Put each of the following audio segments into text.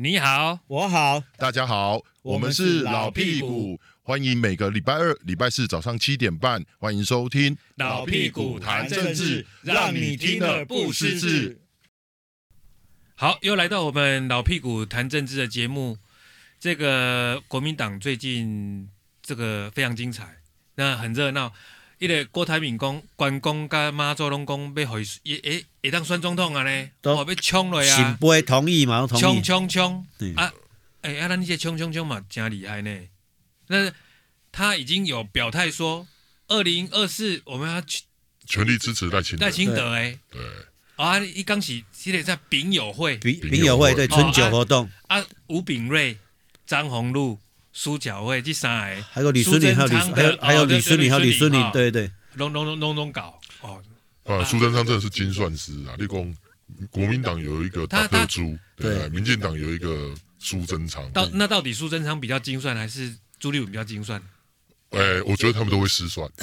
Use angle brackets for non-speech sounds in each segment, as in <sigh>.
你好，我好，大家好，我们是老屁股，欢迎每个礼拜二、礼拜四早上七点半，欢迎收听老屁股谈政治，让你听得不失智。好，又来到我们老屁股谈政治的节目。这个国民党最近这个非常精彩，那很热闹。一个郭台铭讲，关公甲马祖拢讲要互伊诶会当选总统啊咧，都要冲了呀。行不会同意嘛？冲冲冲！啊，哎，啊，那些冲冲冲嘛，真厉害呢。那他已经有表态说，二零二四我们要去全力支持赖清德。赖清德哎，对。啊，一刚起记得在丙友会，丙丙友会对春酒活动啊，吴秉叡、张宏陆。苏巧慧第三个，还有李淑玲，还有李，还有还有李淑玲，还有李淑玲，对对，拢拢拢拢拢搞哦。啊，苏贞昌真的是精算师啊！立功，国民党有一个大特猪，对，民进党有一个苏贞昌。到那到底苏贞昌比较精算，还是朱立伦比较精算？哎，我觉得他们都会失算。<laughs>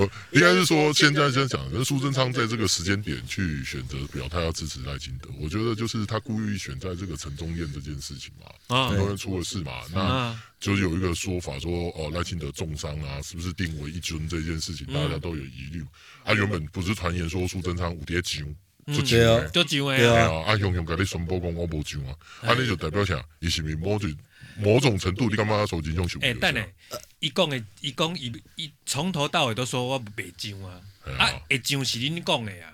我应该是说，现在先讲，那苏贞昌在这个时间点去选择表态要支持赖清德，我觉得就是他故意选在这个陈中燕这件事情嘛，陈宗彦出了事嘛，那就是有一个说法说，哦，赖清德重伤啊，是不是定为一军这件事情，大家都有疑虑。他原本不是传言说苏贞昌有在上，出钱啊，就上的，对啊，啊，雄雄甲你宣布讲我无上啊，啊，你就代表啥？伊是咪某种某种程度，你干嘛要收金熊？哎，等下。伊讲的，伊讲伊伊从头到尾都说我袂上啊，啊会上是恁讲的啊。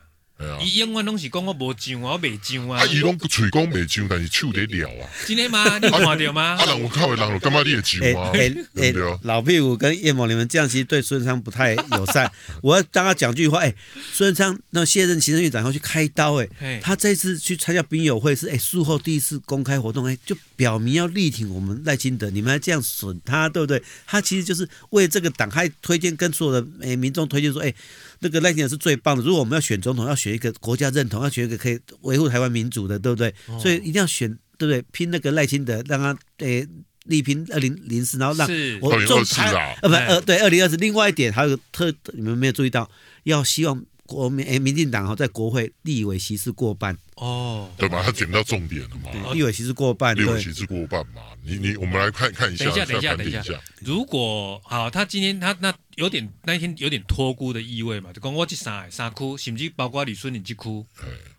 伊永远拢是讲我无上啊，我未上啊。伊拢嘴讲未上，但是手得了啊。真的吗？你看到吗？啊，人有靠的人了，干嘛你也上啊？哎哎？老屁股跟叶某你们这样其实对孙昌不太友善。<laughs> 我要当他讲句话，哎，孙昌那卸任行政院长要去开刀，哎，他这次去参加兵友会是哎术后第一次公开活动，哎，就表明要力挺我们赖清德，你们还这样损他，对不对？他其实就是为这个党，还推荐跟所有的哎民众推荐说，哎。那个赖清德是最棒的。如果我们要选总统，要选一个国家认同，要选一个可以维护台湾民主的，对不对？哦、所以一定要选，对不对？拼那个赖清德，让他诶力拼二零零四，然后让我中台啊，不呃对二零二四。另外一点还有特，你们没有注意到，要希望。国民诶，民进党哈在国会立委席次过半哦，对吧？他点到重点了嘛？立委席次过半，立委席次过半嘛？你你，我们来看看一下。等一下，等一下，等一下。如果好，他今天他那有点那一天有点托孤的意味嘛？就讲我这三三区，甚至包括李孙宁这区，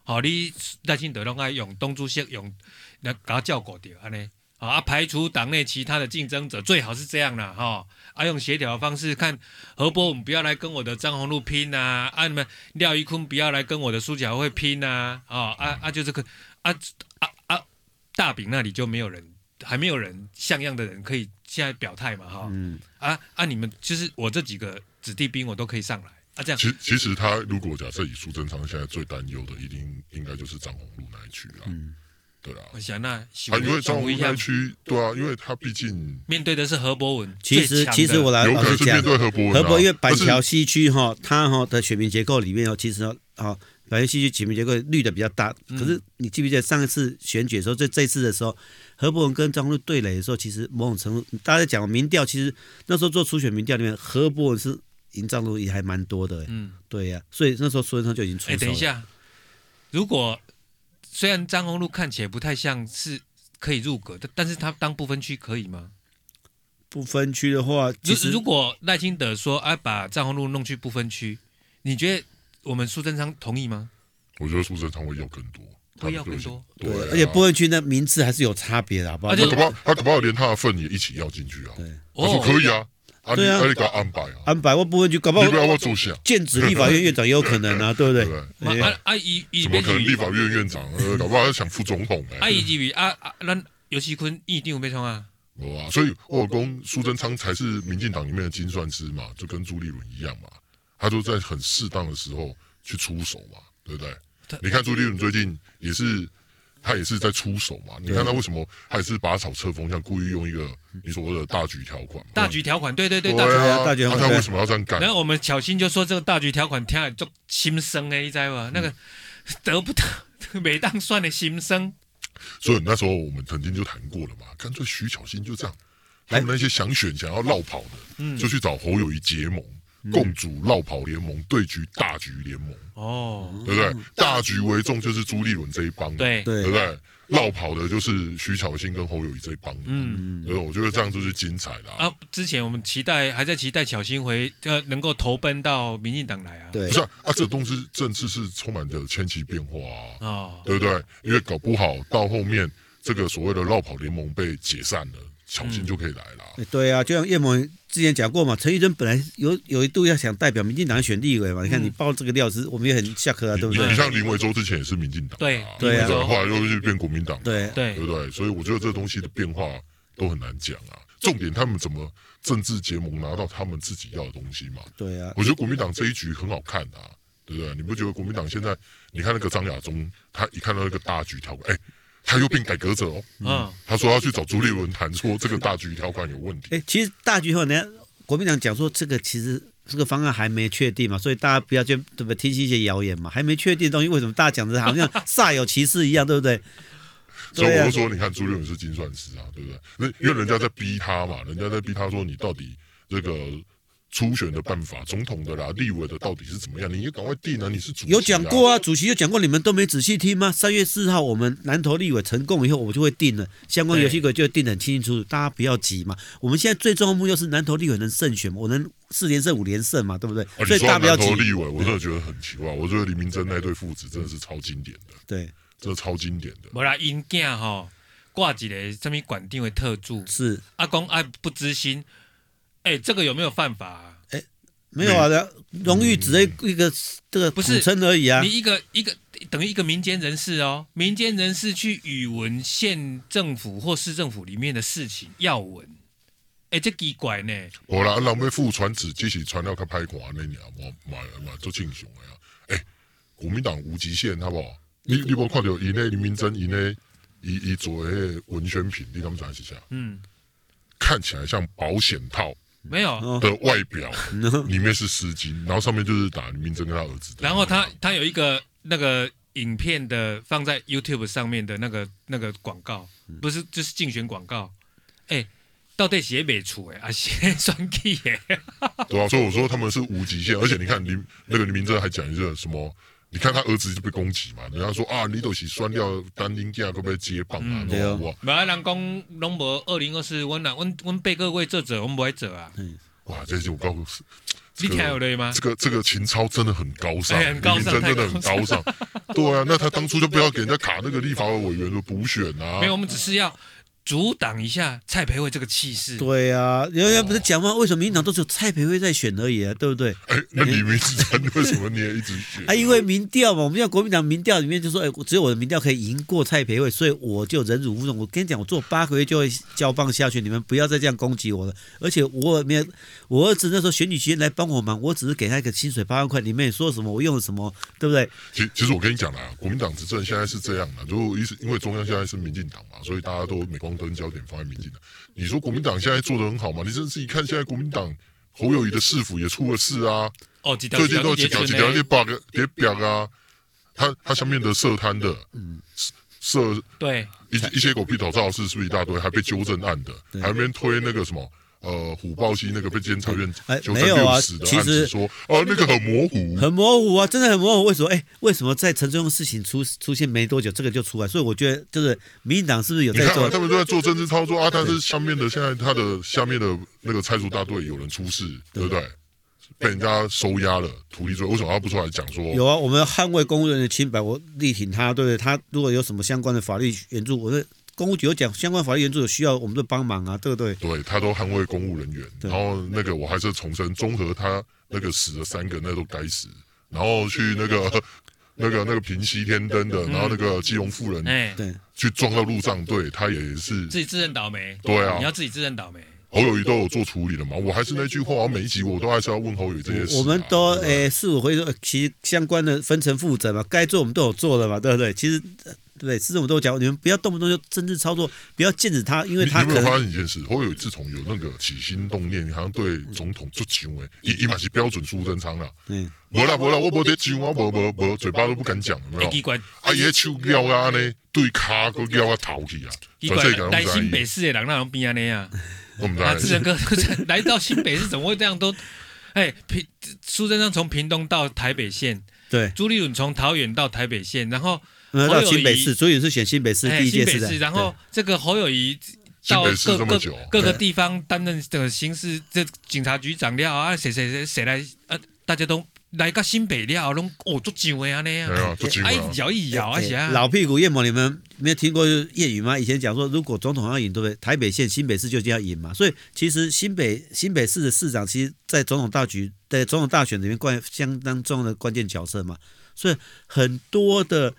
好，你赖清德拢爱用东主席用来给他照顾掉，安尼。啊，排除党内其他的竞争者，最好是这样啦，哈。啊，用协调的方式，看何波，我们不要来跟我的张宏禄拼呐，啊，你们廖一坤不要来跟我的苏巧慧拼呐，啊，啊啊，就这个，啊啊啊，大饼那里就没有人，还没有人像样的人可以现在表态嘛，哈。嗯。啊啊，你们就是我这几个子弟兵，我都可以上来啊，这样。其其实他如果假设以苏贞昌现在最担忧的，一定应该就是张宏禄那一区啦。嗯。对啊，我想那啊，因为张文区对啊，因为他毕竟面对的是何博文。其实其实我来老实讲，何博文，因为板桥西区哈，他哈的选民结构里面哦，其实哦，板桥西区选民结构绿的比较大。可是你记不记得上一次选举的时候，这这次的时候，何博文跟张宏陆对垒的时候，其实某种程度大家在讲民调，其实那时候做初选民调里面，何博文是赢张宏陆也还蛮多的。嗯，对呀，所以那时候苏贞昌就已经出手了。哎，等一下，如果。虽然张宏路看起来不太像是可以入阁的，但是他当不分区可以吗？不分区的话，如如果赖清德说哎、啊、把张宏路弄去不分区，你觉得我们苏贞昌同意吗？我觉得苏贞昌会要更多，会要更多，对，而且不分区的名次还是有差别的，好不好？他可不好，他可不好连他的份也一起要进去啊？对，我说可以啊。对啊，安排啊，安排我不会去搞不好，你不要我主席啊，剑指立法院院长也有可能啊，<laughs> 对不对？啊啊，伊伊怎么可能立法院院长？搞不好要想副总统哎。啊，伊这边啊啊，那游锡坤一定有被冲啊。哇，所以我有讲苏贞昌才是民进党里面的精算师嘛，就跟朱立伦一样嘛，他都在很适当的时候去出手嘛，对不对？你看朱立伦最近也是。他也是在出手嘛？你看他为什么？他也是拔草测风，像故意用一个你所谓的大局条款。大局条款，对对对，大局大局。那他为什么要这样干？然后我们小新就说这个大局条款听来就心生哎，你知道吗？那个得不得 <laughs> 没当算的心生。所以那时候我们曾经就谈过了嘛，干脆徐巧芯就这样，他们那些想选想要绕跑的，就去找侯友谊结盟。共主绕跑联盟对局大局联盟哦，对不对？大局为重就是朱立伦这一帮，对对不对？绕跑的就是徐巧芯跟侯友谊这一帮，嗯，对，我觉得这样就是精彩的啊。之前我们期待还在期待巧芯回呃能够投奔到民进党来啊，对，不是啊，啊这东西政治是充满着千奇变化啊，哦，对不对？因为搞不好到后面这个所谓的绕跑联盟被解散了。巧芯就可以来了、嗯。对啊，就像叶某之前讲过嘛，陈玉珍本来有有一度要想代表民进党选立委嘛。你看你爆这个料子，我们也很下课啊，对不对？你像林维洲之前也是民进党，对对啊，后来又去变国民党，对对对不对？所以我觉得这东西的变化都很难讲啊。重点他们怎么政治结盟拿到他们自己要的东西嘛？对啊，我觉得国民党这一局很好看啊，对不对？你不觉得国民党现在你看那个张亚中，他一看到那个大局条款，哎。他又变改革者哦，嗯，他说要去找朱立伦谈，说这个大局条款有问题。哎，其实大局后，人家国民党讲说这个其实这个方案还没确定嘛，所以大家不要去对不对？听信一些谣言嘛，还没确定的东西，为什么大家讲的好像煞有其事一样，对不对？所以我就说，你看朱立伦是精算师啊，对不对？那因为人家在逼他嘛，人家在逼他说你到底这个。初选的办法，总统的啦，立委的到底是怎么样？你也赶快定啊！你是主席、啊、有讲过啊，主席有讲过，你们都没仔细听吗？三月四号我们南投立委成功以后，我们就会定了相关游戏规，就会定得很清清楚楚，大家不要急嘛。我们现在最重要的目标是南投立委能胜选，我能四连胜五连胜嘛，对不对？啊、所以大家不要急。立委，我真的觉得很奇怪，我觉得李明珍那对父子真的是超经典的，对，真的超经典的。没啦，因囝哈挂一个什么管定为特助，是阿公爱不知心，哎、欸，这个有没有犯法、啊？没有啊，荣誉只是一个这个统称而已啊。你一个一个等于一个民间人士哦，民间人士去语文县政府或市政府里面的事情要闻，哎，这奇怪呢。我啦，人们副传子，即使传到他拍垮那年，我买买做庆雄呀。哎，国民党无极限，好不好？你你有看到以内林明珍以内以以作为文宣品，你他们讲一下。嗯，看起来像保险套。没有的外表，里面是丝巾，然后上面就是打林明珍跟他儿子。然后他他有一个那个影片的放在 YouTube 上面的那个那个广告，不是就是竞选广告。哎，到底写美出哎，啊写双 K 耶。对啊，所以我说他们是无极限，而且你看林那个林明珍还讲一个什么？你看他儿子就被攻击嘛，人家说啊，你都是酸掉单丁架，可不可以接棒啊？对啊，没有人讲拢无二零二四，我呐，我我被各位做者，我们不会做啊。哇，这是我告诉你，你听有的吗？这个这个情操真的很高尚，很高尚，真的很高尚。对啊，那他当初就不要给人家卡那个立法委员的补选啊。没有，我们只是要。阻挡一下蔡培慧这个气势。对啊，人家不是讲吗？为什么民进党都只有蔡培慧在选而已啊？对不对？哎，那李明珍为什么你也一直选？<laughs> 啊，因为民调嘛，我们要国民党民调里面就说，哎，只有我的民调可以赢过蔡培慧，所以我就忍辱负重。我跟你讲，我做八个月就会交棒下去，你们不要再这样攻击我了。而且我没有，我儿子那时候选举期间来帮我忙，我只是给他一个薪水八万块，你们也说什么，我用了什么，对不对？其实，其实我跟你讲啦，国民党执政现在是这样的，就意思因为中央现在是民进党嘛，所以大家都没光灯焦点放在民进党。你说国民党现在做的很好吗？你真是一看现在国民党侯友谊的市府也出了事啊！哦，最近都几条几条那 bug 别表啊，他他下面的涉贪的，嗯，涉对一一些狗屁倒灶事是不是一大堆？还被纠正案的，还没推那个什么。呃，虎豹溪那个被监察院哎，没有啊，其实说啊，那个很模糊，很模糊啊，真的很模糊。为什么？哎，为什么在陈忠的事情出出现没多久，这个就出来？所以我觉得，就是民进党是不是有在做？啊、他们都在做政治操作啊。但是下面的现在他的下面的那个拆除大队有人出事，对不对？被人家收押了，土地罪，为什么他不出来讲说？有啊，我们捍卫公务人员的清白，我力挺他，对不对？他如果有什么相关的法律援助，我说。公务局有讲相关法律援助有需要，我们都帮忙啊，对不对？对，他都捍卫公务人员，然后那个我还是重申，综合他那个死了三个，那都该死。然后去那个 <laughs> 那个那个平西天灯的，然后那个基隆妇人，哎，对，去撞到路障，对他也是自己自认倒霉。对啊，你要自己自认倒霉。侯友宜都有做处理了嘛？我还是那句话，我每一集我都还是要问侯友宜这些事、啊。我们都诶四五回说，其实相关的分成负责嘛，该做我们都有做了嘛，对不对？其实。对，是这么多讲，你们不要动不动就政治操作，不要禁止他，因为他可能。你有没有发现一件事？侯友宜自从有那个起心动念，好像对总统做行为，一一码是标准苏贞昌了。嗯，没啦没啦，我没得讲，我没没没，嘴巴都不敢讲，有没有？啊，爷手撩啊呢，对卡都撩啊头去啊。奇怪，来新北市的人那种变安尼啊？我们来，志仁哥 <laughs> 来到新北市怎么会这样都？哎，平苏贞昌从屏东到台北县，对，朱立伦从桃园到台北县，然后到新北市，朱立伦是选新北市第一届市的，然后这个侯友宜到各各各个地方担任这个刑事这警察局长料啊，谁谁谁谁来啊，大家都。来个新北料，拢哦足上位啊那样，哎摇一摇啊行。老屁股叶某，你们没有听过谚语吗？以前讲说，如果总统要赢，对不对？台北县、新北市就就要赢嘛。所以其实新北新北市的市长，其实在总统大局、在总统大选里面，关相当重要的关键角色嘛。所以很多的。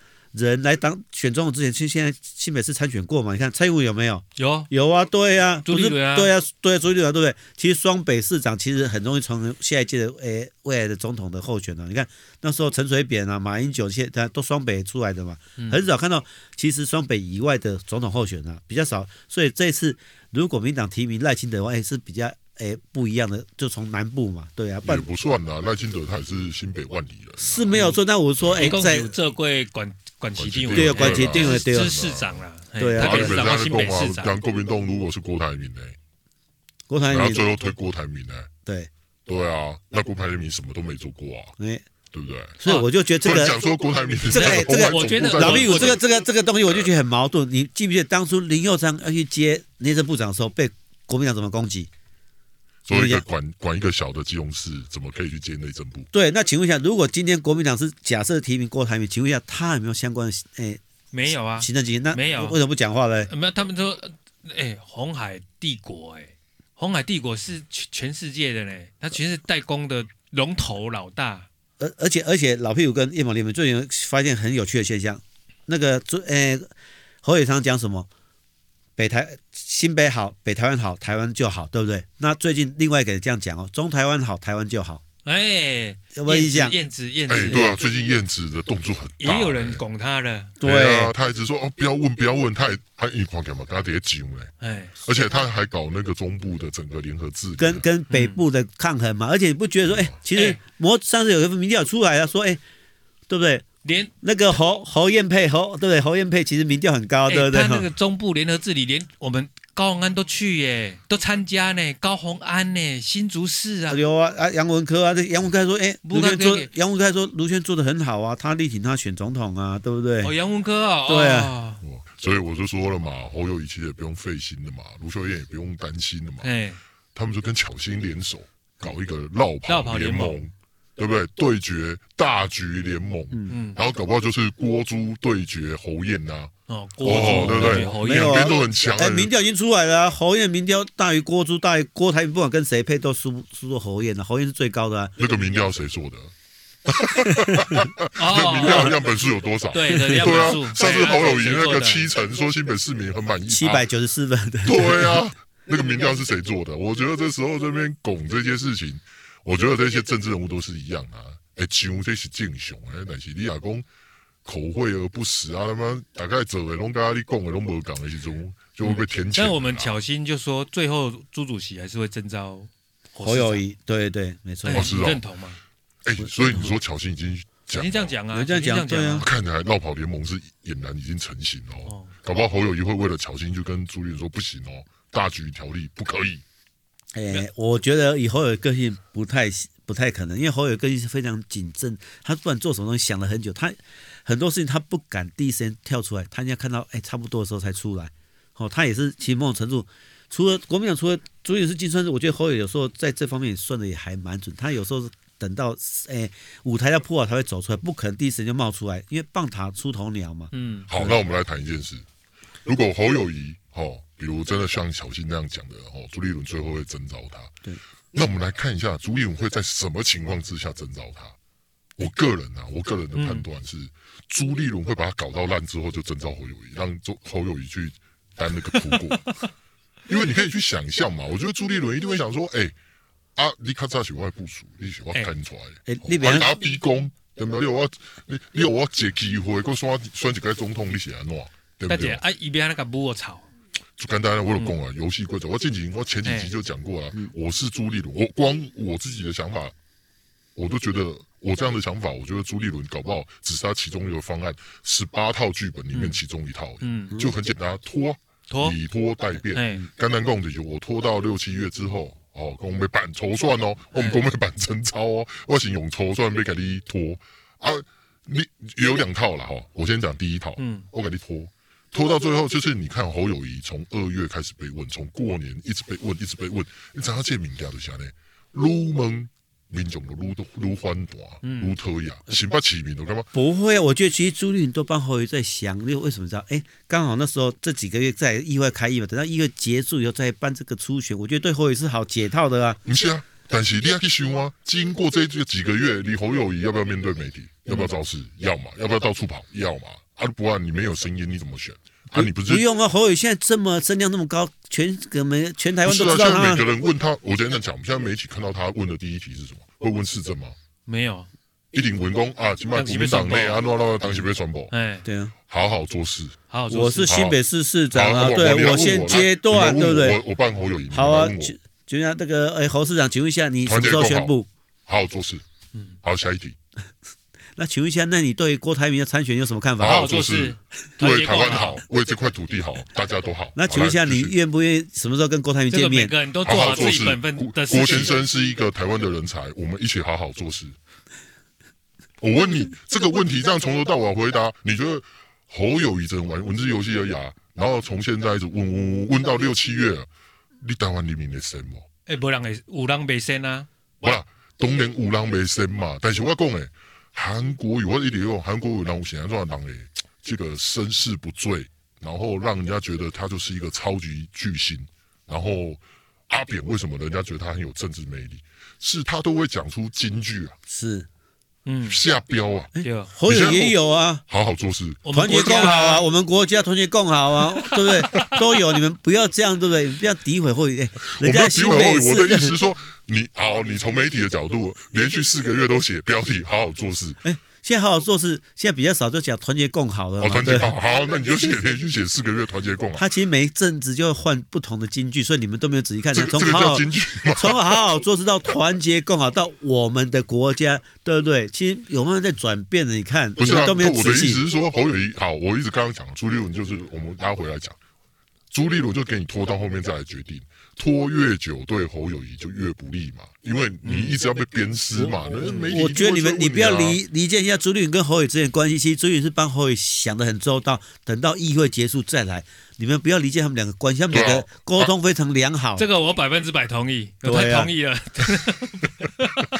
人来当选总统之前，其实现在新北市参选过嘛？你看蔡英文有没有？有有啊，对呀、啊，朱立伦啊，对啊，对啊，朱立伦对不对？其实双北市长其实很容易成为下一届的诶未来的总统的候选人。你看那时候陈水扁啊、马英九现在都双北出来的嘛，很少看到其实双北以外的总统候选人、啊、比较少。所以这次如果民党提名赖清德的话，诶是比较。哎，不一样的，就从南部嘛，对啊，也不算啦。赖清德他也是新北万里人，是没有错。但我说，哎，在这贵管管其定位，对啊，管其定位，对啊，是市长啦，对啊。他本身新北市长，讲国民党如果是郭台铭呢？郭台铭，然后最后推郭台铭呢？对，对啊，那郭台铭什么都没做过啊，哎，对不对？所以我就觉得这个讲说郭台铭这个 <laughs> 这个，我觉得老毕，我这个这个这个东西，我就觉得很矛盾。你记不记得当初林佑昌要去接内政部长的时候，被国民党怎么攻击？所以一个管管一个小的基隆市，怎么可以去接内政部？对，那请问一下，如果今天国民党是假设提名郭台铭，请问一下，他有没有相关的？诶、欸，没有啊，行政经验那没有，为什么不讲话嘞？没有，他们说，诶、欸，鸿海帝国、欸，诶，红海帝国是全全世界的嘞，他全是代工的龙头老大。而而且而且，老屁股跟叶某你们最近发现很有趣的现象，那个诶、欸，侯伟昌讲什么？北台新北好，北台湾好，台湾就好，对不对？那最近另外一个人这样讲哦，中台湾好，台湾就好。哎，有没有印象？燕子，燕子，哎，对啊，最近燕子的动作很大，也有人拱他的。对啊，他一直说哦，不要问，不要问，他也他一狂干嘛？他得急哎，哎，而且他还搞那个中部的整个联合制，跟跟北部的抗衡嘛。而且你不觉得说，哎，其实我上次有一份民调出来了，说，哎，对不对？连那个侯侯燕佩侯，对不对？侯燕佩其实民调很高，对不对？他那个中部联合治理，连我们。高虹安都去耶，都参加呢。高虹安呢，新竹市啊，有啊啊，杨文科啊，这杨文科说，哎，卢轩做，杨文科说卢轩做的很好啊，他力挺他选总统啊，对不对？哦，杨文科啊，对啊，所以我就说了嘛，侯友宜其实也不用费心的嘛，卢秀燕也不用担心的嘛，哎，他们就跟巧心联手搞一个绕跑联盟。对不对？对决大局联盟，嗯嗯，然后搞不好就是郭朱对决侯燕呐，哦，郭朱对不对？侯燕两边都很强。哎，民调已经出来了，侯燕民调大于郭朱，大于郭台铭，不管跟谁配都输输过侯燕的，侯燕是最高的。那个民调谁做的？<laughs> 那民调样本数有多少？对对啊，上次侯友宜那个七成说新北市民很满意，七百九十四分。对啊，那个民调是谁做的？我觉得这时候这边拱这件事情。我觉得这些政治人物都是一样啊，哎，讲这是敬雄哎，但是你老公口惠而不实啊，他妈大概走的拢跟你讲的拢无讲的时候，就会被填起。但我们巧心就说，最后朱主席还是会征召侯友谊，对对，没错，你认同吗？哎，所以你说巧心已经讲，已经这样讲啊，这样讲，对啊，看起来落跑联盟是俨然已经成型哦，搞不好侯友谊会为了巧心就跟朱立伦说不行哦，大局条例不可以。哎、欸，我觉得以侯友宜个性不太不太可能，因为侯友宜个性是非常谨慎，他不管做什么东西想了很久，他很多事情他不敢第一时间跳出来，他应该看到哎、欸、差不多的时候才出来。哦，他也是其实某种程度，除了国民党，除了主也是精算师，我觉得侯友有时候在这方面算的也还蛮准。他有时候是等到哎、欸、舞台要破了才会走出来，不可能第一时间就冒出来，因为棒塔出头鸟嘛。嗯，好，那我们来谈一件事，如果侯友谊哦。比如真的像小新那样讲的哦，朱立伦最后会征召他。对，那我们来看一下朱立伦会在什么情况之下征召他。我个人啊，我个人的判断是，嗯、朱立伦会把他搞到烂之后就征召侯友谊，让周侯友谊去担那个苦果。<laughs> 因为你可以去想象嘛，我觉得朱立伦一定会想说，哎、欸，啊，你看这喜欢部署，你喜欢看出来，你别拿逼宫，对不对？你有我，你你有我借机会，给我选选一个总统，你是安怎？对不对？啊，一边那个母草。就跟大家我有讲啊，游戏规则。我近几我前几集就讲过了，我是朱立伦，我光我自己的想法，我都觉得我这样的想法，我觉得朱立伦搞不好只是他其中一个方案，十八套剧本里面其中一套，嗯，就很简单，拖，拖。以拖代变，哎，干单共解决，我拖到六七月之后，哦，我们板筹算哦，我们讲要办征召哦，我是用筹算被给你拖。啊，你有两套了哈，我先讲第一套，嗯，我给你拖，拖到最后就是你看侯友谊从二月开始被问，从过年一直被问，一直被问，你知道这民调就下来，鲁门。民众都撸都撸欢大，撸特雅，行不起名都干嘛？不会啊，我觉得其实朱立伦都帮侯友谊在想，因为为什么知道？哎，刚好那时候这几个月在意外开议嘛，等到一月结束以后再办这个初选，我觉得对侯友谊是好解套的啊。不是啊，但是你要去想啊，经过这这几个月，你侯友谊要不要面对媒体？要不要造势？要嘛？要不要到处跑？要嘛？啊不然你没有声音，你怎么选？啊，你不是不用啊？侯友现在这么声量那么高，全个没全台湾都知道他。每个人问他，我今天在讲，现在媒体看到他问的第一题是什么？会问市政吗？没有，一定文工啊，今麦国民党内啊，那那当时被传播。哎，对啊，好好做事，好好做事。我是新北市市长啊，对我先阶段，对不对？我我办侯友谊。好啊，就就像这个哎，侯市长，请问一下，你什么时候宣布？好好做事。嗯，好，下一题。那请问一下，那你对郭台铭的参选有什么看法？好好做事，为台湾好，为这块土地好，<laughs> 大家都好。那请问一下，你愿不愿意什么时候跟郭台铭见面？每个人都做好自己本分的事。郭先生是一个台湾的人才，我们一起好好做事。我问你这个问题，这样从头到尾回答，你觉得侯友谊只能玩文字游戏而已啊？然后从现在一直问问问到六七月，你台湾人民的什么？哎，没人会有人没生啊？不啦，当然有人没生嘛。但是我讲诶。韩国有，我一点用韩国语让我显然做党诶，这个身世不醉，然后让人家觉得他就是一个超级巨星。然后阿扁为什么人家觉得他很有政治魅力？是他都会讲出金句啊，是，嗯，下标啊，侯友也有啊，好好做事，团结共好啊，我们国家团结共好啊，<laughs> 对不对？都有，你们不要这样，对不对？不要诋毁侯友宜，人家诋毁我的意思是说。<laughs> 你好，你从媒体的角度，连续四个月都写标题，好好做事。哎，现在好好做事，现在比较少，就讲团结共好了。哦，团结共好，好，那你就写连续写四个月团结共好。他其实每一阵子就会换不同的金句，所以你们都没有仔细看。这从好好金句，<laughs> 从好好做事到团结共好，到我们的国家，对不对？其实有慢慢在转变的。你看，不是啊？都没有我的意思是说，侯友谊好，我一直刚刚讲朱立伦，就是我们拉回来讲，朱立伦就给你拖到后面再来决定。拖越久，对侯友宜就越不利嘛，因为你一直要被鞭尸嘛。我，我觉得你们，你不要理理解一下朱立伦跟侯友之间关系。其实朱立伦是帮侯友想得很周到，等到议会结束再来。你们不要理解他们两个关系，他们两个沟通非常良好。这个我百分之百同意，我太同意了。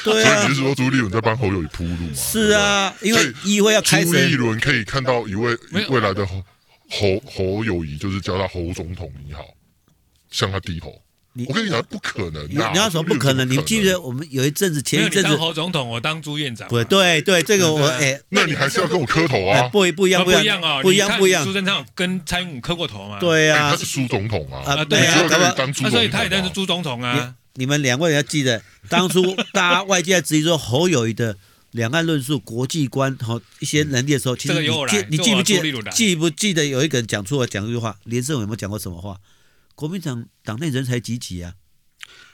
对啊，所以你是说朱立伦在帮侯友宜铺路吗？是啊，因为议会要开始。朱立伦可以看到一位未来的侯侯侯友谊，就是叫他侯总统你好，向他低头。我跟你讲，不可能。你要说不可能，你记得我们有一阵子，前一阵子侯总统，我当朱院长。对对对，这个我哎，那你还是要跟我磕头啊？不不一样不一样啊，不一样不一样。苏贞昌跟蔡英文磕过头吗？对呀，他是苏总统啊。啊对啊，所以他也认识朱总统啊。你们两位要记得，当初 <laughs> 大家外界质疑说侯友谊的两岸论述、国际观和一些能力的时候，其实你记你记不记记不记得有一个人讲出来讲一句话？连胜文有没有讲过什么话？国民党党内人才济济啊。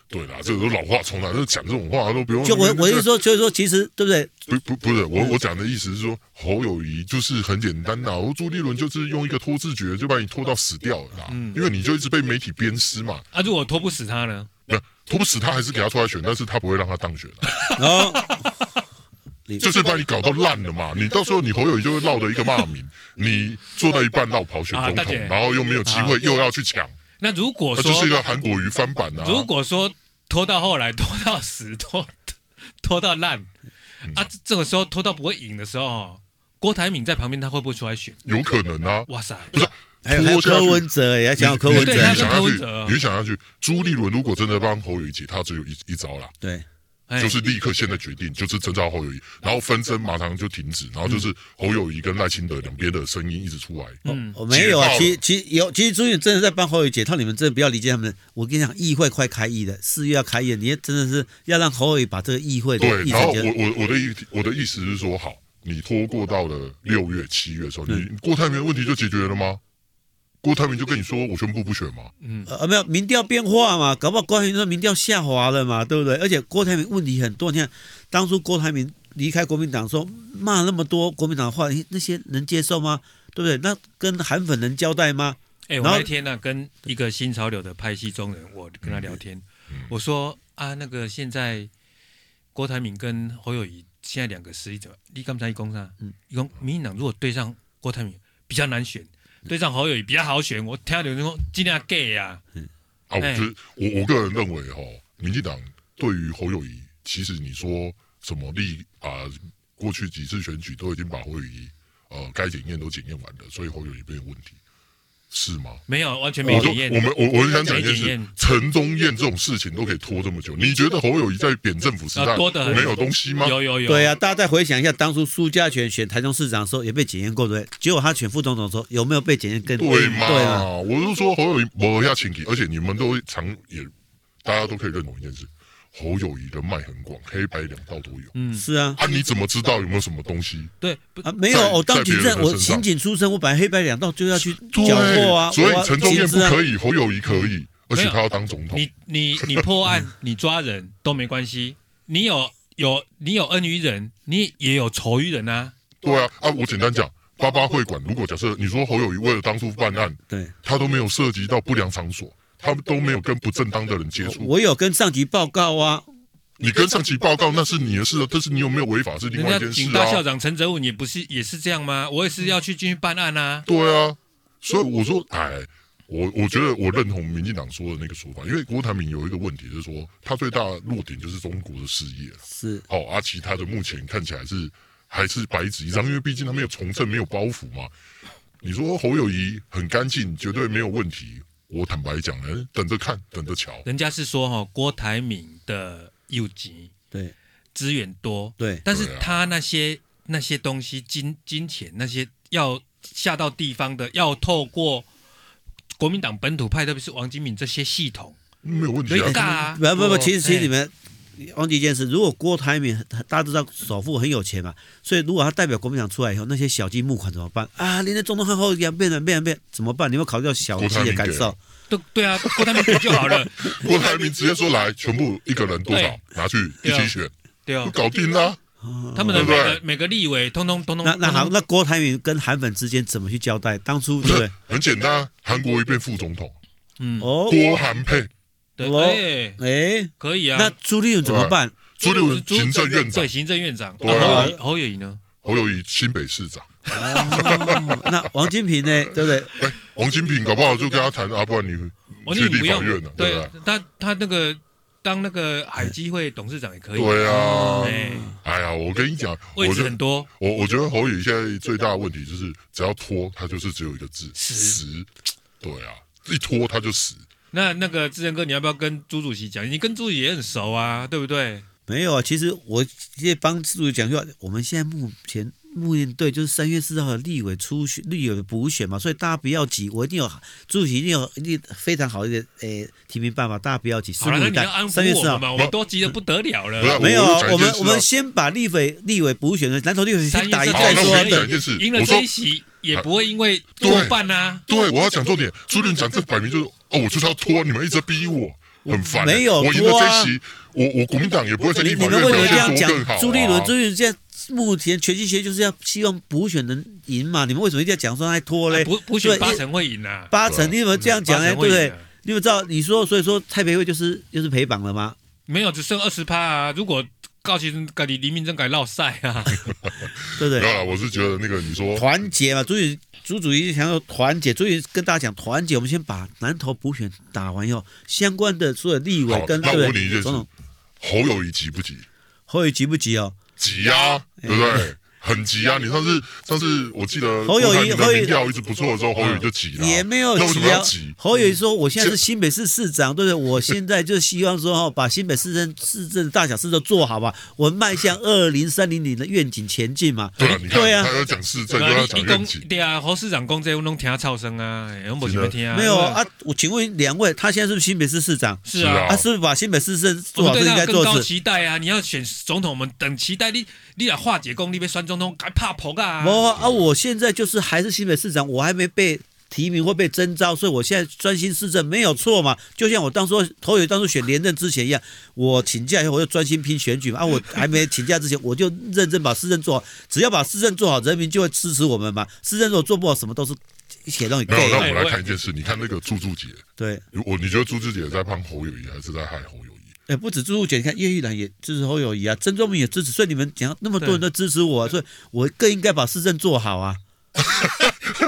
对啦，这个都老话，从来都讲这种话都不用。就我我意思说，就是说，其实对不对？不不不是，我我讲的意思是说，侯友谊就是很简单呐，我朱立伦就是用一个拖字诀就把你拖到死掉了啦，嗯，因为你就一直被媒体鞭尸嘛。啊，如果拖不死他呢？不，拖不死他还是给他出来选，但是他不会让他当选。哦，<laughs> 就是把你搞到烂了嘛，你到时候你侯友谊就会落得一个骂名，你做到一半落跑选总统，然后又没有机会，又要去抢。那如果说，就是一个韩国瑜翻版啊。如果说拖到后来，拖到死，拖拖到烂，嗯、啊，这个时候拖到不会赢的时候，郭台铭在旁边，他会不会出来选？有可能啊。哇塞，不是，还有柯文哲也要讲柯文哲，你想下去，你想下去。朱立伦如果真的帮侯友宜解，他只有一一招了。对。就是立刻现在决定，就是征召侯友谊，然后纷争马上就停止，然后就是侯友谊跟赖清德两边的声音一直出来。嗯，我没有啊，其实其实有，其实朱立伦真的在帮侯友谊解套，你们真的不要理解他们。我跟你讲，议会快开议了，四月要开议，你也真的是要让侯友谊把这个议会的议。对，然后我我我的意我的意思是说，好，你拖过到了六月七月的时候，你郭台铭问题就解决了吗？郭台铭就跟你说：“我宣布不选嘛。”嗯，呃，没有民调变化嘛，搞不好郭台铭说民调下滑了嘛，对不对？而且郭台铭问题很多，你看当初郭台铭离开国民党说骂那么多国民党的话，那些能接受吗？对不对？那跟韩粉能交代吗？哎，我那天呢、啊、跟一个新潮流的拍戏中人，我跟他聊天，我说啊，那个现在郭台铭跟侯友谊现在两个实力怎么？你刚才一讲啥？嗯，一讲民进党如果对上郭台铭比较难选，对上侯友谊比较好选。我听到有人说尽量 gay 呀。嗯，啊，我觉得我我个人认为哈，民进党对于侯友谊，其实你说什么利啊，过去几次选举都已经把侯友谊呃该检验都检验完了，所以侯友谊没有问题。是吗？没有，完全没检验。我们我我想讲一件事，陈宗彦这种事情都可以拖这么久，你觉得侯友谊在扁政府时代没有东西吗？有有有。对啊，大家再回想一下，当初苏家全选台中市长的时候也被检验过，对不对？结果他选副总统的时候有没有被检验？更对吗？对啊，我是说侯友宜摸一下情敌，而且你们都常也大家都可以认同一件事。侯友谊的脉很广，黑白两道都有。嗯，是啊。啊，你怎么知道有没有什么东西？对啊，没有。我当警政，我刑警出身，我本来黑白两道就要去缴获啊。所以陈忠彦不可以，侯友谊可以，而且他要当总统。你你你破案，<laughs> 你抓人都没关系。你有有你有恩于人，你也有仇于人啊。对啊啊！我简单讲，八八会馆，如果假设你说侯友谊为了当初办案，对，他都没有涉及到不良场所。他们都没有跟不正当的人接触。我有跟上级报告啊。你跟上级报告那是你的事，但是你有没有违法是另外一件事啊。警大校长陈泽武，你不是也是这样吗？我也是要去进去办案啊。对啊，所以我说，哎，我我觉得我认同民进党说的那个说法，因为郭台铭有一个问题，就是说他最大的弱点就是中国的事业。是。好，而其他的目前看起来是还是白纸一张，因为毕竟他没有从政，没有包袱嘛。你说侯友谊很干净，绝对没有问题。我坦白讲呢，等着看，等着瞧。人家是说哈，郭台铭的有级，对，资源多，对，但是他那些那些东西，金金钱那些要下到地方的，要透过国民党本土派，特别是王金敏这些系统，没有问题啊。不不不，其实其实你们。忘记一件事，如果郭台铭大家都知道首富很有钱嘛，所以如果他代表国民党出来以后，那些小鸡募款怎么办啊？连那总统很后一样变成变成变，怎么办？你有考虑到小鸡的感受？对对啊，郭台铭就好了。郭台铭直接说来，全部一个人多少拿去一起选，对啊，搞定了。他们的每个每个立委通通通通。那那好，那郭台铭跟韩粉之间怎么去交代？当初对，很简单，韩国瑜变副总统，嗯，郭韩配。对，哎，哎，可以啊。那朱立伦怎么办？朱立伦行政院长，对，行政院长。侯友宜，侯友宜呢？侯友宜新北市长。那王金平呢？<laughs> 对不对？哎，王金平搞不好就跟他谈啊，不然你去立法院了。对，他他那个当那个海基会董事长也可以。对啊。哎呀，我跟你讲，位置很多。我我觉得侯友宜现在最大的问题就是，只要拖，他就是只有一个字死。对啊，一拖他就死。那那个志成哥，你要不要跟朱主席讲？你跟朱主席也很熟啊，对不对？没有啊，其实我也帮朱主席讲说，我们现在目前目前对就是三月四号的立委初选、立委补选嘛，所以大家不要急，我一定有朱主席一定有一定非常好一点诶提名办法，大家不要急。好了，那你要安抚我们嘛，我们都急得不得了了。没有啊，我们我们先把立委立委补选的南投立委先打一再说。赢了这一席也不会因为过半啊。对，我要讲重点，朱立伦讲这摆明就是。哦，我就是要拖你们，一直逼我，很烦。没有，我赢了这席，我我国民党也不会在立法院表现多更好。你们为什么这样讲？朱立伦，朱立伦现在目前全心全意就是要希望补选能赢嘛？你们为什么一定要讲说他拖嘞？补补选八成会赢啊！八成，你怎么这样讲呢？对不对？你们知道，你说，所以说蔡培慧就是就是陪绑了吗？没有，只剩二十趴啊！如果高其人改你黎明真改落赛啊，<laughs> 对不对？没有，我是觉得那个你说团结嘛，朱立。朱主席想要团结，朱主席跟大家讲团结。我们先把南投补选打完以后，相关的所有立委跟对总统侯友谊急不急？侯友谊急不急哦？急啊，对不对？很急啊！你上次上次我记得侯友宜侯友一直不错的时候，侯友谊就急了。也没有急啊。侯友谊说：“我现在是新北市市长，对不对？我现在就希望说，哈，把新北市政市政大小事都做好吧。我们迈向二零三零年的愿景前进嘛。”对对啊，他要讲市政，要讲愿景。对啊，侯市长讲这我拢听吵声啊，我没什么听啊。没有啊，我请问两位，他现在是不是新北市市长？是啊，他是不是把新北市政做好？应该做更高期待啊！你要选总统，我们等期待你。你俩化解功，力被选总统该怕婆啊！我啊，我现在就是还是新北市长，我还没被提名或被征召，所以我现在专心市政没有错嘛。就像我当初侯友宜当初选连任之前一样，我请假以后我就专心拼选举嘛。啊，<laughs> 我还没请假之前，我就认真把市政做好。只要把市政做好，人民就会支持我们嘛。市政如果做不好，什么都是写到你。没有，那我们来看一件事，你看那个朱朱姐，对，我你觉得朱朱姐在帮侯友宜还是在害侯友宜？哎，不止朱朱姐，你看叶玉兰也支持侯友谊啊，曾宗明也支持，所以你们讲那么多人都支持我，啊，所以我更应该把市政做好啊。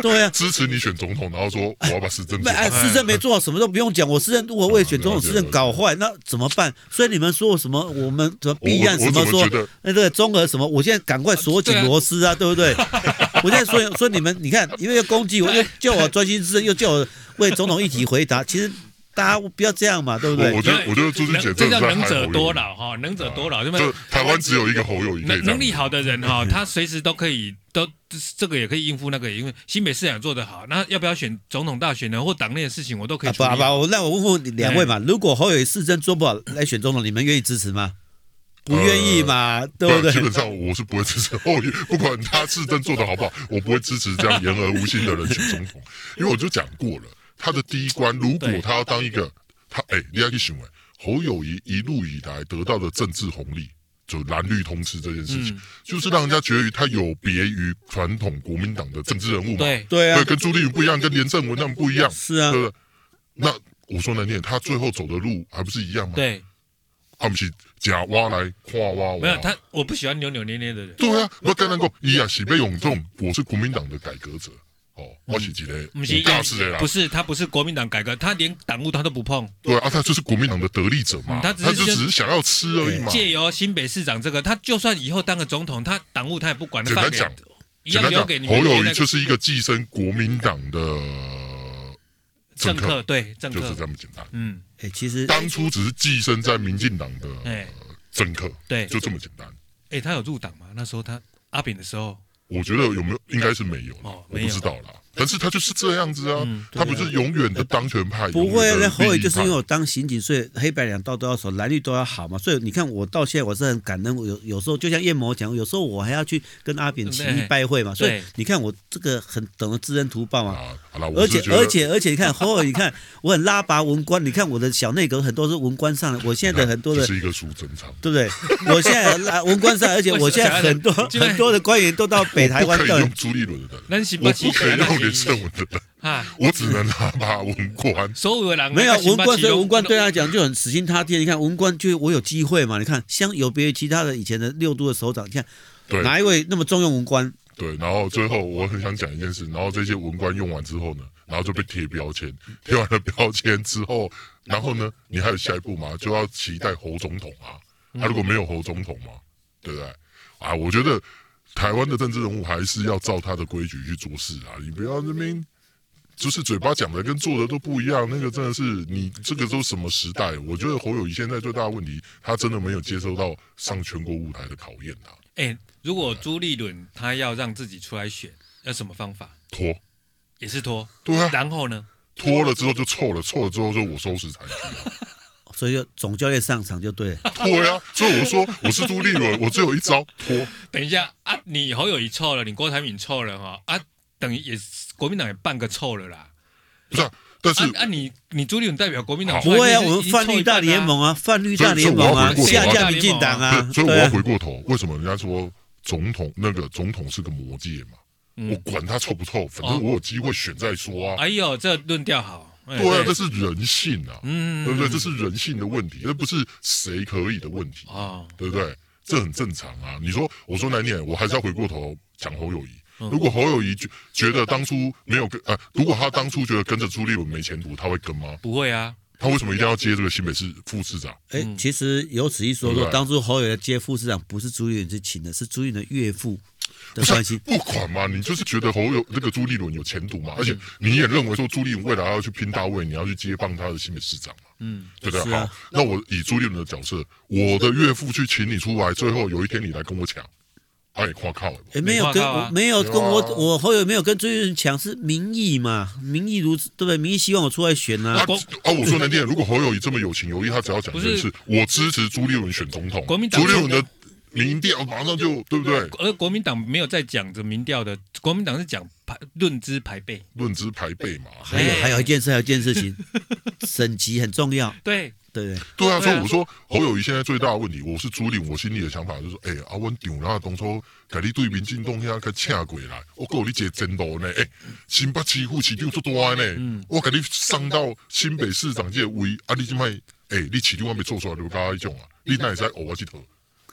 对啊，<laughs> 支持你选总统，然后说我要把市政做好。哎，市政没做好，什么都不用讲。我市政如果为选总统，市政搞坏，那怎么办？所以你们说我什么？我们怎么避案？什么说？那个综合什么？我现在赶快锁紧螺丝啊，对不对？<laughs> 我现在说说你们，你看，因为要攻击我，又叫我专心市政，又叫我为总统议题回答。其实。大家不要这样嘛，对不对？我觉得，我觉得朱志杰这叫能者多劳哈，能者多劳。就台湾只有一个侯友宜，能能力好的人哈，<laughs> 他随时都可以，都这个也可以应付那个，因为新北市长做得好，那要不要选总统大选呢？或党内的事情，我都可以。不不，我那我问问两位嘛，如果侯友宜市政做不好来选总统，你们愿意支持吗？不愿意嘛，对不对？基本上我是不会支持侯友宜，不管他市政做的好不好，我不会支持这样言而无信的人选总统，因为我就讲过了。他的第一关，如果他要当一个他哎，你要去想哎，侯友谊一路以来得到的政治红利，就蓝绿通吃这件事情，嗯、就是让人家觉得他有别于传统国民党的政治人物嘛。对对啊，对，跟朱立伦不一样，跟连胜文他们不一样。是啊，对不对？那我说难听点，他最后走的路还不是一样吗？对，他们是假挖来夸挖。没有他，我不喜欢扭扭捏捏的人。对啊，我跟他讲，伊啊是被用这种，我是国民党的改革者。哦，我是几嘞？不是，不是，他不是国民党改革，他连党务他都不碰。对啊，他就是国民党的得力者嘛，他他就只是想要吃而已嘛。借由新北市长这个，他就算以后当个总统，他党务他也不管。简单讲，简单讲，侯友宜就是一个寄生国民党的政客，对，政客就是这么简单。嗯，哎，其实当初只是寄生在民进党的政客，对，就这么简单。哎，他有入党吗？那时候他阿扁的时候。我觉得有没有应该是没有，我不知道啦。但是他就是这样子啊，他不是永远的当权派。不会，那侯友就是因为我当刑警，所以黑白两道都要守，蓝绿都要好嘛。所以你看我到现在我是很感恩，我有有时候就像燕魔讲，有时候我还要去跟阿扁起立拜会嘛。所以你看我这个很懂得知恩图报嘛。而且而且而且你看侯友，你看我很拉拔文官，你看我的小内阁很多是文官上的，我现在的很多的对不对？我现在拉文官上，而且我现在很多很多的官员都到北台湾用。朱立伦的人，我不可以用连胜文的人。我只能拿把文官，所有人没有文官，所以文官对他讲就很死心塌地。你看文官，就我有机会嘛？你看，相有别于其他的以前的六都的首长，你看哪一位那么重用文官？对，然后最后我很想讲一件事，然后这些文官用完之后呢，然后就被贴标签，贴完了标签之后，然后呢，你还有下一步吗？就要期待侯总统啊？他如果没有侯总统嘛，对不对？啊，我觉得台湾的政治人物还是要照他的规矩去做事啊，你不要那边。就是嘴巴讲的跟做的都不一样，那个真的是你这个都什么时代？我觉得侯友宜现在最大的问题，他真的没有接受到上全国舞台的考验啊。哎，如果朱立伦他要让自己出来选，要什么方法？拖，也是拖。对啊。然后呢？拖了之后就臭了，臭了之后就我收拾残局了。所以就总教练上场就对了。对啊，所以我说我是朱立伦，<laughs> 我只有一招拖。等一下啊，你侯友宜臭了，你郭台铭臭了哈啊。等于也是国民党也半个臭了啦，不是、啊？但是啊，啊你你朱立伦代表国民党，不会啊，我们泛绿大联盟啊，泛绿大联盟啊，下架民进党啊，所以我要回过头，为什么人家说总统那个总统是个魔戒嘛？我管他臭不臭，反正我有机会选再说啊。哎呦，这论调好，对啊，这是人性啊，嗯，对不对？这是人性的问题，这不是谁可以的问题啊，对不对？这很正常啊。你说，我说难念，我还是要回过头讲侯友宜。如果侯友宜觉觉得当初没有跟啊，如果他当初觉得跟着朱立伦没前途，他会跟吗？不会啊，他为什么一定要接这个新北市副市长？哎、欸，其实有此一说，说当初侯友宜接副市长不是朱立伦去请的，是朱立伦的岳父的关系。不管嘛，你就是觉得侯友那个朱立伦有前途嘛，而且你也认为说朱立伦未来要去拼大位，你要去接棒他的新北市长嘛？嗯，对不对？啊、好，那我以朱立伦的角色，我的岳父去请你出来，最后有一天你来跟我抢。他也夸靠，也没有跟我没有跟我我侯友没有跟朱立伦抢，是民意嘛？民意如此，对不对？民意希望我出来选呐。啊，我说难听，如果侯友宜这么有情有义，他只要讲一件事，我支持朱立伦选总统。国民党朱立伦的民调马上就对不对？而国民党没有在讲着民调的，国民党是讲排论资排辈，论资排辈嘛。还有还有一件事，还有一件事情，<laughs> 省级很重要。对。对对啊，所以我说侯友谊现在最大的问题，我是朱立，我心里的想法就是说，哎，阿温顶，然后当初给你对民进党遐个请过来，我告你这真多呢，哎，新北市副市长做大呢，我给你上到新北市长这个位，啊，你今麦，哎，你市长还没做出来就搞一种啊，你那也在我这头，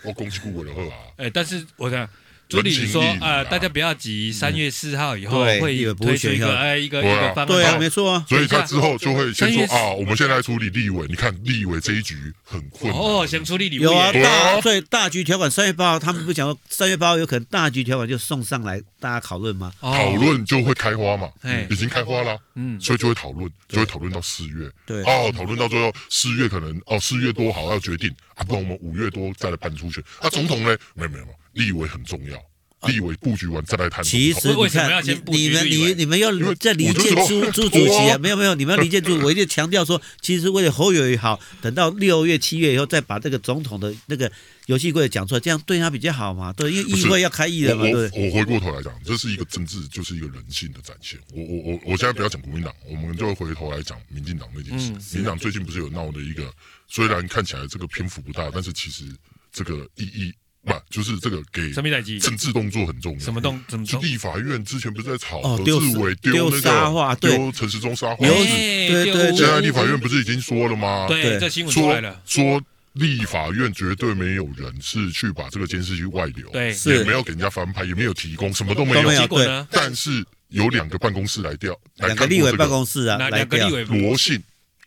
我讲几句话就好啊。哎，但是我想。朱立伦说：“啊，大家不要急，三月四号以后会推出一个哎一个一个方案。对啊，没错啊。所以他之后就会先说啊，我们现在处理立委。你看立委这一局很困难。哦，想处理立委。有啊，大所以大局条款三月八号，他们不讲说三月八号有可能大局条款就送上来，大家讨论吗？讨论就会开花嘛，已经开花了。嗯，所以就会讨论，就会讨论到四月。对，哦，讨论到最后四月可能哦四月多好要决定啊，不然我们五月多再来办初选。那，总统呢？没有没有没有，立委很重要。”立委布局完再来谈。其实你看，你们你你们要在离间朱 <laughs> 朱主席啊，没有没有，你们要离间朱，我一定强调说，其实为了侯友也好，等到六月七月以后再把这个总统的那个游戏规则讲出来，这样对他比较好嘛？对，因为议会要开议了嘛。对。我回过头来讲，这是一个政治，就是一个人性的展现。我我我我现在不要讲国民党，我们就回头来讲民进党那件事。民进党最近不是有闹的一个，虽然看起来这个篇幅不大，但是其实这个意义。不，就是这个给政治动作很重要。什么动？什么动？立法院之前不是在吵何志伟丢那个丢陈时中沙画？对对对。现在立法院不是已经说了吗？对，这新闻出来了。说立法院绝对没有人是去把这个监视器外流，对，也没有给人家翻拍，也没有提供，什么都没有。结果呢？但是有两个办公室来调，两个立委办公室啊，两个立委罗姓、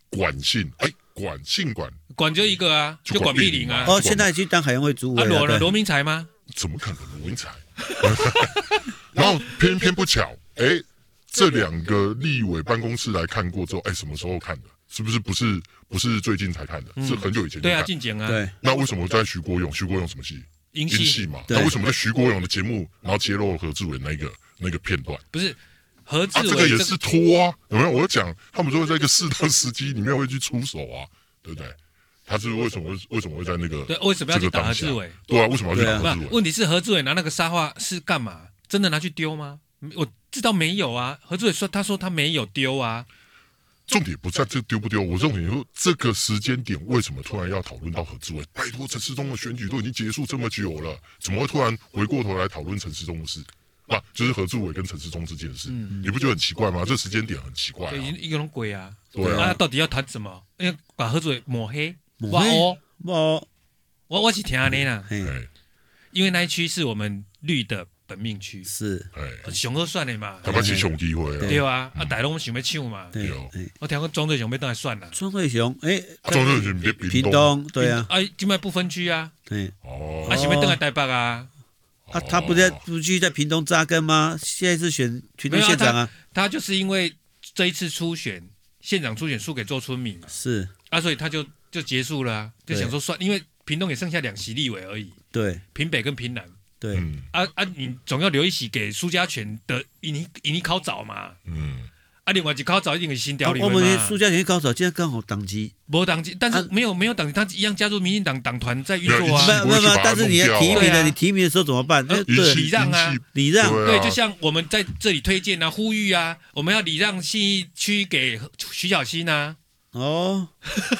管姓，哎，管姓管。管就一个啊，就管碧玲啊。哦，现在去当海洋会主委。啊，罗了罗明才吗？怎么可能罗明才？<laughs> 然后偏偏不巧，哎，这两个立委办公室来看过之后，哎，什么时候看的？是不是不是不是最近才看的？是很久以前。对啊，进讲啊。对。那为什么在徐国勇？徐国勇什么戏？英戏嘛。那为什么在徐国勇的节目，然后揭露何志伟那个那个片段？不是何志伟这个也是拖啊？有没有？我讲他们就会在一个适当时机里面会去出手啊，<laughs> 对不对？他是为什么为什么会在那个对？为什么要去打何志伟？对啊，为什么要去打何志伟？问题是何志伟拿那个沙画是干嘛？真的拿去丢吗？我知道没有啊。何志伟说，他说他没有丢啊。重点不在这丢不丢，我重点说这个时间点为什么突然要讨论到何志伟？拜托，陈世忠的选举都已经结束这么久了，怎么会突然回过头来讨论陈世忠的事？啊，就是何志伟跟陈世忠之间的事，你不觉得很奇怪吗？这时间点很奇怪。一个人鬼啊！对啊，到底要谈什么？要把何志伟抹黑？抹黑，我我我是听安尼啦，因为那一区是我们绿的本命区，是，熊哥算的嘛，他们是熊机会，对啊，啊，大龙想要抢嘛，对，我听讲庄瑞雄要当来算啦，庄瑞雄，哎，庄瑞雄在屏东，对啊，啊，今麦不分区啊，对，哦，啊，想要当来台北啊，啊，他不在不继续在屏东扎根吗？现在是选屏东县长啊，他就是因为这一次初选县长初选输给周春米嘛，是，啊，所以他就。就结束了啊！就想说算，因为屏东也剩下两席立委而已。对，屏北跟屏南。对，啊啊，你总要留一席给苏家全的，你你考早嘛。嗯。啊，另外一考早一定是新调里面嘛。我们苏家全考早，今天刚好党籍。没党籍，但是没有没有党籍，他一样加入民进党党团在运作啊。没有没有，但是你要提名的，你提名的时候怎么办？对，礼让啊，礼让。对，就像我们在这里推荐啊，呼吁啊，我们要礼让信义区给徐小新啊。哦，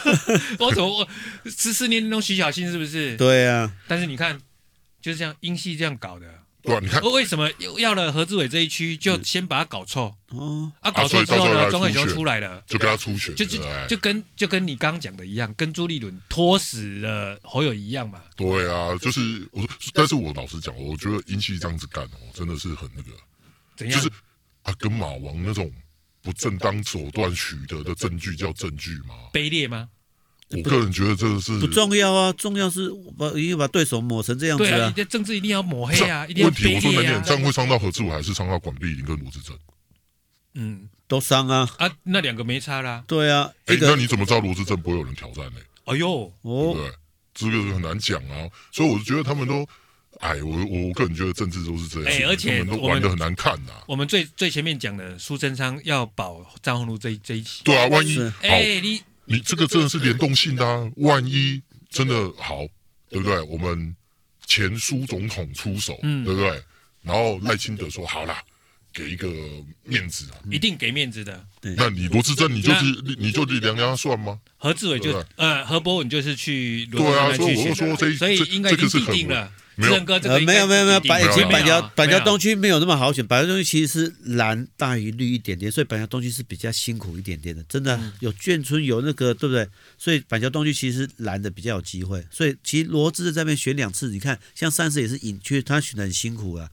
<laughs> 我怎么我十四年那种徐小新是不是？对啊。但是你看，就是这样英系这样搞的。对，你看，为什么又要了何志伟这一区，就先把他搞臭？哦，啊，搞臭之后呢，庄伟雄出来了，就跟他出血，就就就跟就跟你刚刚讲的一样，跟朱立伦拖死了侯友一样嘛。对啊，就是我说，但是我老实讲，我觉得英系这样子干哦，真的是很那个，怎样？就是啊，跟马王那种。不正当手段取得的证据叫证据吗？卑劣吗？我个人觉得这个是不重要啊，重要是把一定把对手抹成这样子啊！你的政治一定要抹黑啊！一定要！问题我说难听点，这样会伤到何志武，还是伤到管碧玲跟罗志正？嗯，都伤啊！啊，那两个没差啦。对啊，哎，那你怎么知道罗志正不会有人挑战呢？哎呦，对不对？这个很难讲啊，所以我就觉得他们都。哎，我我个人觉得政治都是这样，哎，而且都玩的很难看呐。我们最最前面讲的苏贞昌要保张宏陆这这一期，对啊，万一哎你你这个真的是联动性的啊，万一真的好，对不对？我们前苏总统出手，嗯对不对？然后赖清德说好啦，给一个面子啊，一定给面子的。那你罗致政，你就是你就量量他算吗？何志伟就呃何伯文就是去对啊，所以我就说这所以应该已经定定了。没有，呃，没有，没有，没有，板其实板桥板桥东区没有那么好选，板桥东区其实是蓝大于绿一点点，所以板桥东区是比较辛苦一点点的，真的有眷村有那个对不对？所以板桥东区其实蓝的比较有机会，所以其实罗志在这边选两次，你看像上次也是隐区，他选的很辛苦啊，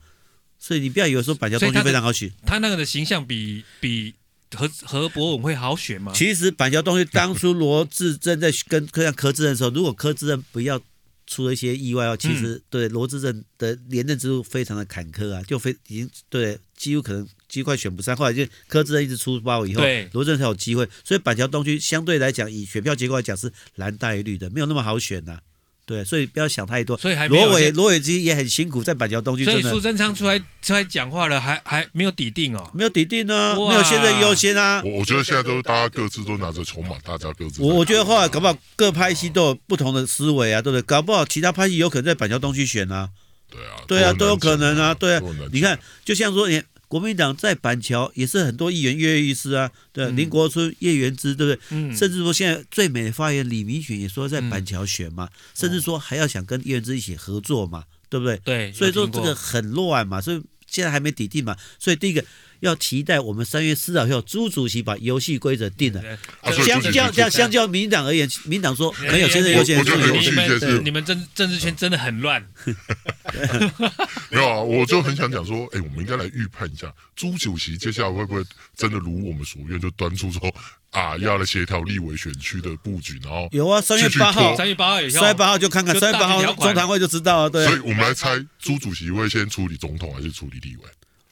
所以你不要以为说板桥东区非常好选，他那个的形象比比何何博文会好选吗？其实板桥东区当初罗志正在跟柯柯志恩的时候，如果柯志恩不要。出了一些意外哦，其实对罗志镇的连任之路非常的坎坷啊，就非已经对几乎可能几乎快选不上，后来就柯志镇一直出包以后，罗志镇才有机会，所以板桥东区相对来讲以选票结构来讲是蓝大于绿的，没有那么好选呐、啊。对，所以不要想太多。所以还罗伟罗伟基也很辛苦，在板桥东区。所以苏贞昌出来出来讲话了，还还没有底定哦，没有底定呢，没有现在优先啊。我我觉得现在都大家各自都拿着筹码，大家各自。我我觉得后来搞不好各派系都有不同的思维啊，对不对？搞不好其他派系有可能在板桥东区选啊。对啊，对啊，都有可能啊，对啊。你看，就像说你。国民党在板桥也是很多议员跃跃欲试啊，对，林国春、叶元之，对不对？嗯，甚至说现在最美的发言，李明选也说在板桥选嘛，甚至说还要想跟叶元之一起合作嘛，对不对？对，所以说这个很乱嘛，所以现在还没底定嘛，所以第一个要期待我们三月四号以后朱主席把游戏规则定了。相较相相较民党而言，民党说没有现在优先顺序，你们你们政政治圈真的很乱。<laughs> 没有啊，我就很想讲说，哎，我们应该来预判一下朱主席接下来会不会真的如我们所愿，就端出说啊，要来协调立委选区的布局，然后有啊，三月八号，三月八号也三月八号就看看，三月八号中常会就知道了。对，所以我们来猜朱主席会先处理总统还是处理立委？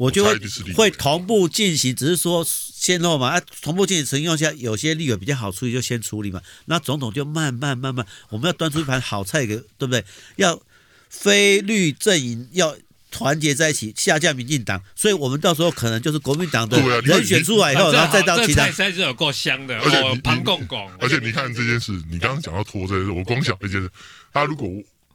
我就会会同步进行，只是说先后嘛，啊，同步进行情况下，有些立委比较好处理，就先处理嘛。那总统就慢慢慢慢，我们要端出一盘好菜给，对不对？要。非绿阵营要团结在一起下架民进党，所以我们到时候可能就是国民党的人选出来以后，啊、然后再到其他。这菜是有够香的，而且庞公公。而且你看这件事，你刚刚讲到拖这件事，我光想这件事，他如果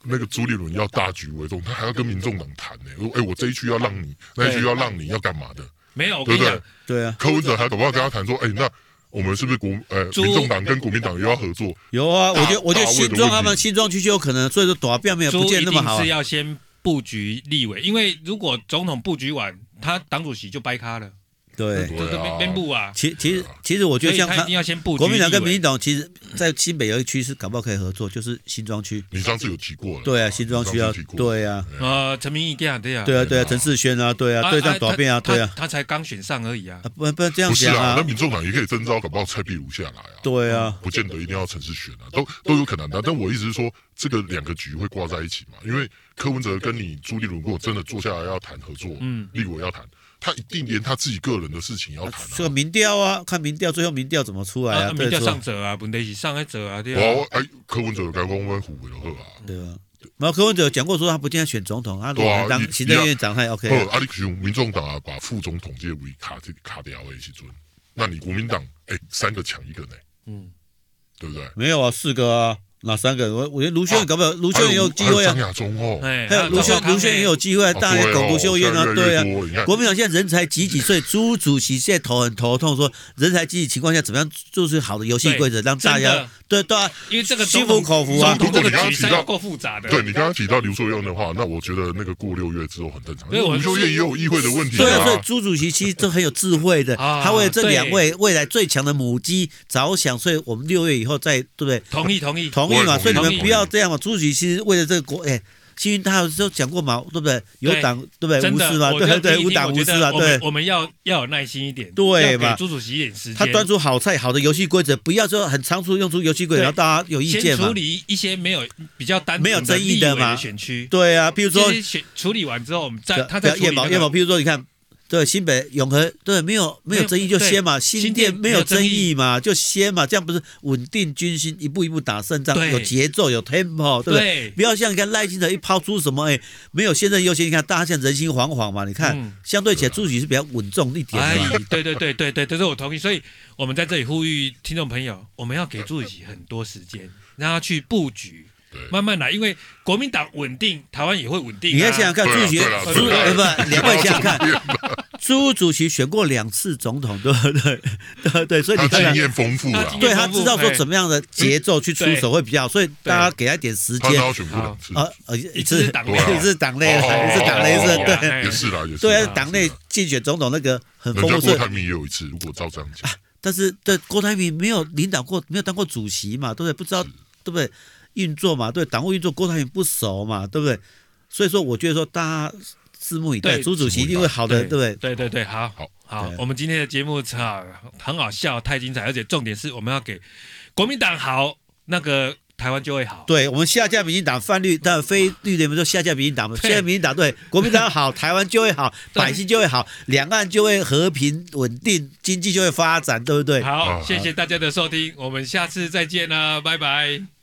那个朱立伦要大局为重，他还要跟民众党谈呢。哎，我这一区要让你，那一区要让你要干嘛的？没有，对不对？对啊。柯文哲还搞不好跟他谈说，哎，那。我们是不是国呃，民众党跟国民党又要合作？有啊，我觉得我觉得新庄他们新庄区就有可能，所以说短票没有不见那么好。是要先布局立委，因为如果总统布局完，他党主席就掰咖了。对，这这边边部啊。其其实其实我觉得像他一定要先布局。国民党跟民进党其实，在新北有一区是搞不好可以合作，就是新庄区。你上次有提过了。对啊，新庄区要对啊。呃，陈明义这样对啊。对啊对啊，陈世轩啊，对啊，对这样短变啊，对啊。他才刚选上而已啊。不不这样讲啊。那民众党也可以征召，搞不好蔡壁如下来啊。对啊。不见得一定要陈世轩啊，都都有可能的。但我意思是说，这个两个局会挂在一起嘛？因为柯文哲跟你朱立伦如果真的坐下来要谈合作，嗯，立委要谈。他一定连他自己个人的事情要谈、啊。这个民调啊，看民调，最后民调怎么出来啊？民调上者啊，问题是上一者啊，对啊。哦，哎，柯文哲有讲过我们虎尾的贺啊。对啊。然后柯文哲讲过说他不见得选总统，他如果当行政院长还 OK。哦，阿里用民众党啊，把副总统这位卡这卡掉的时阵，那你国民党哎三个抢一个呢？嗯，对不对？没有啊，四个啊。哪三个？我我觉得卢秀燕搞不了，卢秀燕也有机会啊。张亚中哦，还有卢秀卢秀燕也有机会，大家也搞卢秀燕啊，对啊。国民党现在人才济济，所以朱主席现在头很头痛，说人才济济情况下，怎么样做出好的游戏规则，让大家对对啊，因为这个心服口服啊。如果你刚刚提到够复杂的，对你刚刚提到刘秀燕的话，那我觉得那个过六月之后很正常。因为卢秀燕也有议会的问题。对啊，所以朱主席其实都很有智慧的，他为这两位未来最强的母鸡着想，所以我们六月以后再对不对？同意同意同意嘛，所以你们。不要这样嘛！朱主席其实为了这个国，哎，幸运他有时候讲过嘛，对不对？有党对不对？无私嘛，对对，无党无私啊，对。我们要要有耐心一点，对嘛？朱主席一点时间，他端出好菜，好的游戏规则，不要说很仓促用出游戏规则，然后大家有意见嘛。处理一些没有比较单没有争议的嘛选区，对啊，比如说选处理完之后，我们再他再叶某叶某，比如说你看。对新北永和，对没有没有争议就先嘛，新店没有争议嘛，就先嘛，这样不是稳定军心，一步一步打胜仗，有节奏有 tempo，对不对？不要像你看赖清德一抛出什么哎，没有现任优先，你看大家现在人心惶惶嘛，你看相对起来朱主席是比较稳重一点的。对对对对对，这是我同意，所以我们在这里呼吁听众朋友，我们要给朱主席很多时间，让他去布局。慢慢来，因为国民党稳定，台湾也会稳定。你要想想看，朱主席，朱不两位想想看，<laughs> 朱主席选过两次总统，对不 <laughs> 对？对对，所以你经验丰富了，对他知道说怎么样的节奏去出手会比较好，所以大家给他一点时间。他选过两次啊，一次党内，一次党内，一次党内是，对，也是啦，也是。对啊，党内竞选总统那个很丰富。郭台铭也有一次，如果照这样讲。但是对郭台铭没有领导过，没有当过主席嘛，对不对？不知道对不对？运作嘛，对党务运作，郭台铭不熟嘛，对不对？所以说，我觉得说大家拭目以待，朱主席一定会好的，对不对？对对对，好好好，我们今天的节目啊，很好笑，太精彩，而且重点是我们要给国民党好，那个台湾就会好。对，我们下架民进党泛绿，但非绿联盟说下架民进党嘛，下架民进党对国民党好，台湾就会好，<laughs> 百姓就会好，两岸就会和平稳定，经济就会发展，对不对？好，谢谢大家的收听，我们下次再见啦，拜拜。